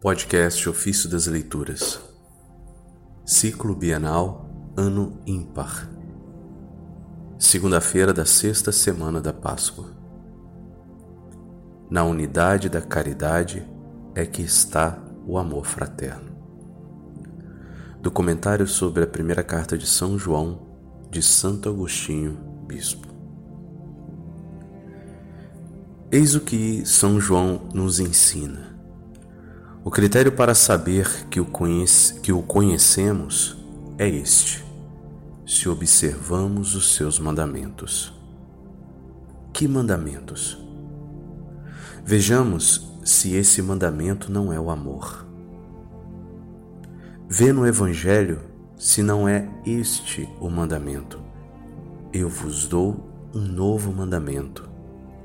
Podcast Ofício das Leituras Ciclo Bienal Ano Ímpar Segunda-feira da sexta semana da Páscoa Na unidade da caridade é que está o amor fraterno. Do comentário sobre a primeira carta de São João, de Santo Agostinho, Bispo. Eis o que São João nos ensina. O critério para saber que o, conhece, que o conhecemos é este: se observamos os seus mandamentos. Que mandamentos? Vejamos se esse mandamento não é o amor. Vê no Evangelho se não é este o mandamento. Eu vos dou um novo mandamento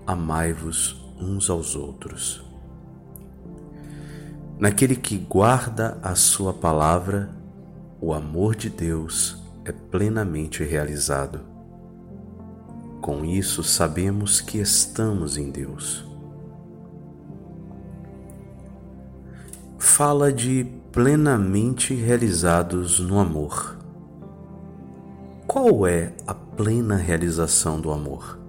amai-vos uns aos outros. Naquele que guarda a Sua palavra, o amor de Deus é plenamente realizado. Com isso, sabemos que estamos em Deus. Fala de plenamente realizados no amor. Qual é a plena realização do amor?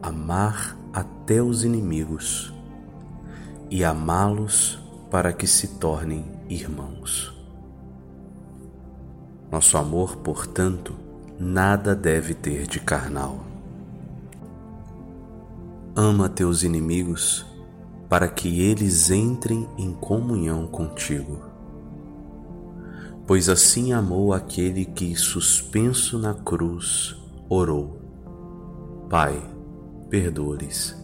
amar até os inimigos e amá-los para que se tornem irmãos. Nosso amor, portanto, nada deve ter de carnal. Ama teus inimigos para que eles entrem em comunhão contigo. Pois assim amou aquele que, suspenso na cruz, orou: Pai, perdoa-lhes,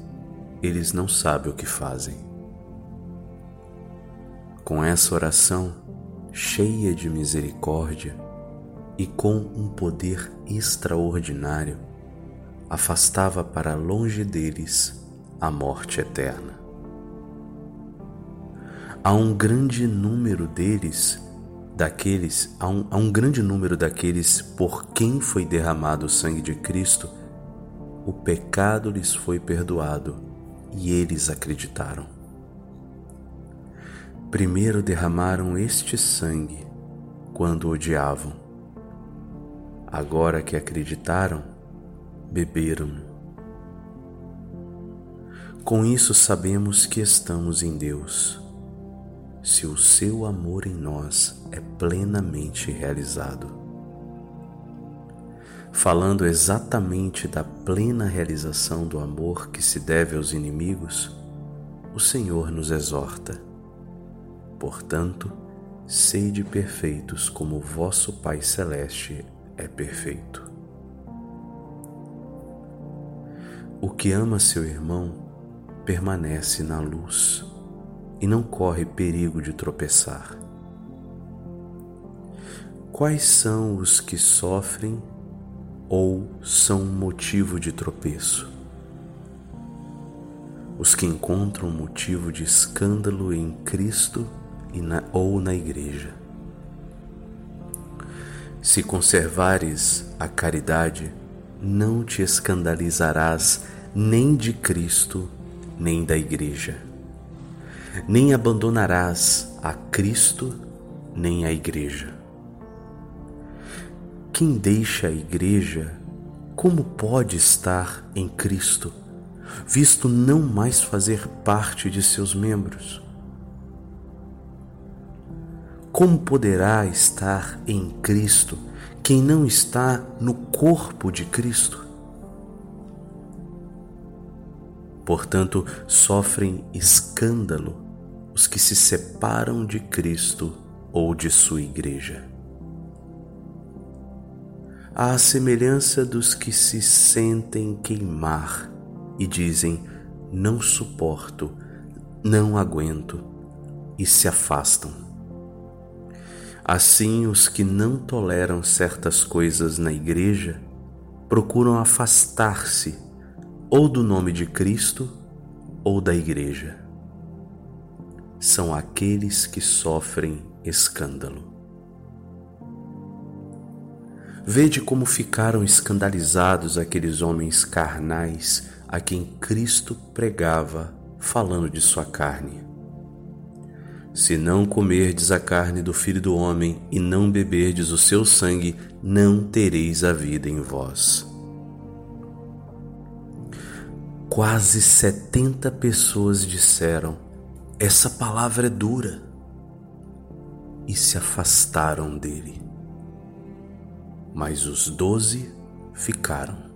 eles não sabem o que fazem. Com essa oração, cheia de misericórdia e com um poder extraordinário, afastava para longe deles a morte eterna. Há um grande número deles, daqueles, há um, há um grande número daqueles por quem foi derramado o sangue de Cristo o pecado lhes foi perdoado e eles acreditaram. Primeiro derramaram este sangue quando odiavam. Agora que acreditaram, beberam. Com isso sabemos que estamos em Deus, se o seu amor em nós é plenamente realizado falando exatamente da plena realização do amor que se deve aos inimigos, o Senhor nos exorta. Portanto, sede perfeitos como vosso Pai Celeste é perfeito. O que ama seu irmão permanece na luz e não corre perigo de tropeçar. Quais são os que sofrem ou são motivo de tropeço. Os que encontram motivo de escândalo em Cristo e na, ou na Igreja. Se conservares a caridade, não te escandalizarás nem de Cristo, nem da Igreja. Nem abandonarás a Cristo, nem a Igreja. Quem deixa a igreja, como pode estar em Cristo, visto não mais fazer parte de seus membros? Como poderá estar em Cristo quem não está no corpo de Cristo? Portanto, sofrem escândalo os que se separam de Cristo ou de sua igreja à semelhança dos que se sentem queimar e dizem: Não suporto, não aguento, e se afastam. Assim, os que não toleram certas coisas na igreja procuram afastar-se ou do nome de Cristo ou da igreja. São aqueles que sofrem escândalo. Vede como ficaram escandalizados aqueles homens carnais a quem Cristo pregava, falando de sua carne. Se não comerdes a carne do Filho do Homem e não beberdes o seu sangue, não tereis a vida em vós. Quase setenta pessoas disseram: Essa palavra é dura, e se afastaram dele. Mas os doze ficaram.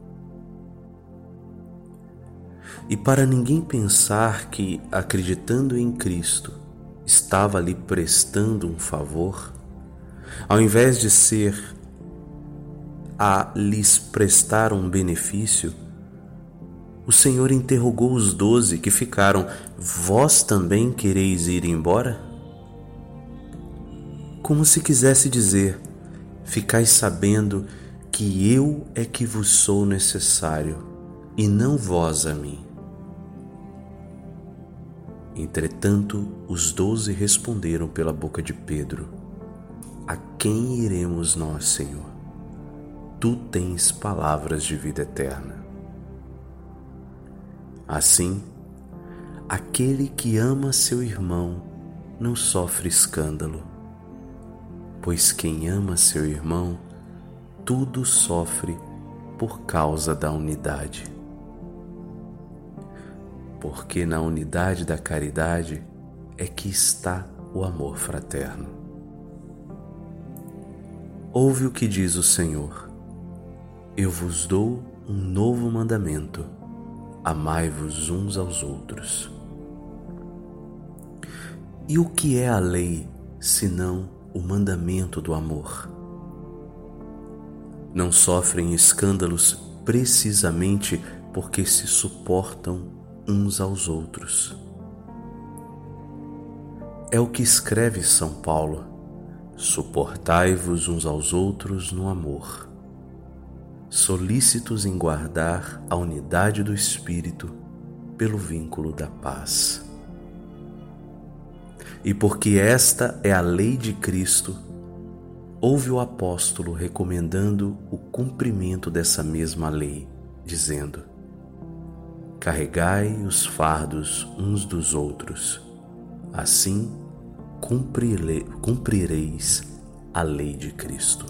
E para ninguém pensar que, acreditando em Cristo, estava lhe prestando um favor, ao invés de ser a lhes prestar um benefício, o Senhor interrogou os doze que ficaram: Vós também quereis ir embora? Como se quisesse dizer: Ficais sabendo que eu é que vos sou necessário, e não vós a mim. Entretanto, os doze responderam pela boca de Pedro: A quem iremos nós, Senhor? Tu tens palavras de vida eterna. Assim, aquele que ama seu irmão não sofre escândalo, pois quem ama seu irmão tudo sofre por causa da unidade porque na unidade da caridade é que está o amor fraterno. Ouve o que diz o Senhor: Eu vos dou um novo mandamento, amai-vos uns aos outros. E o que é a lei senão o mandamento do amor? Não sofrem escândalos precisamente porque se suportam uns aos outros. É o que escreve São Paulo: suportai-vos uns aos outros no amor, solícitos em guardar a unidade do Espírito pelo vínculo da paz. E porque esta é a lei de Cristo, houve o apóstolo recomendando o cumprimento dessa mesma lei, dizendo: carregai os fardos uns dos outros, assim cumprireis a lei de Cristo.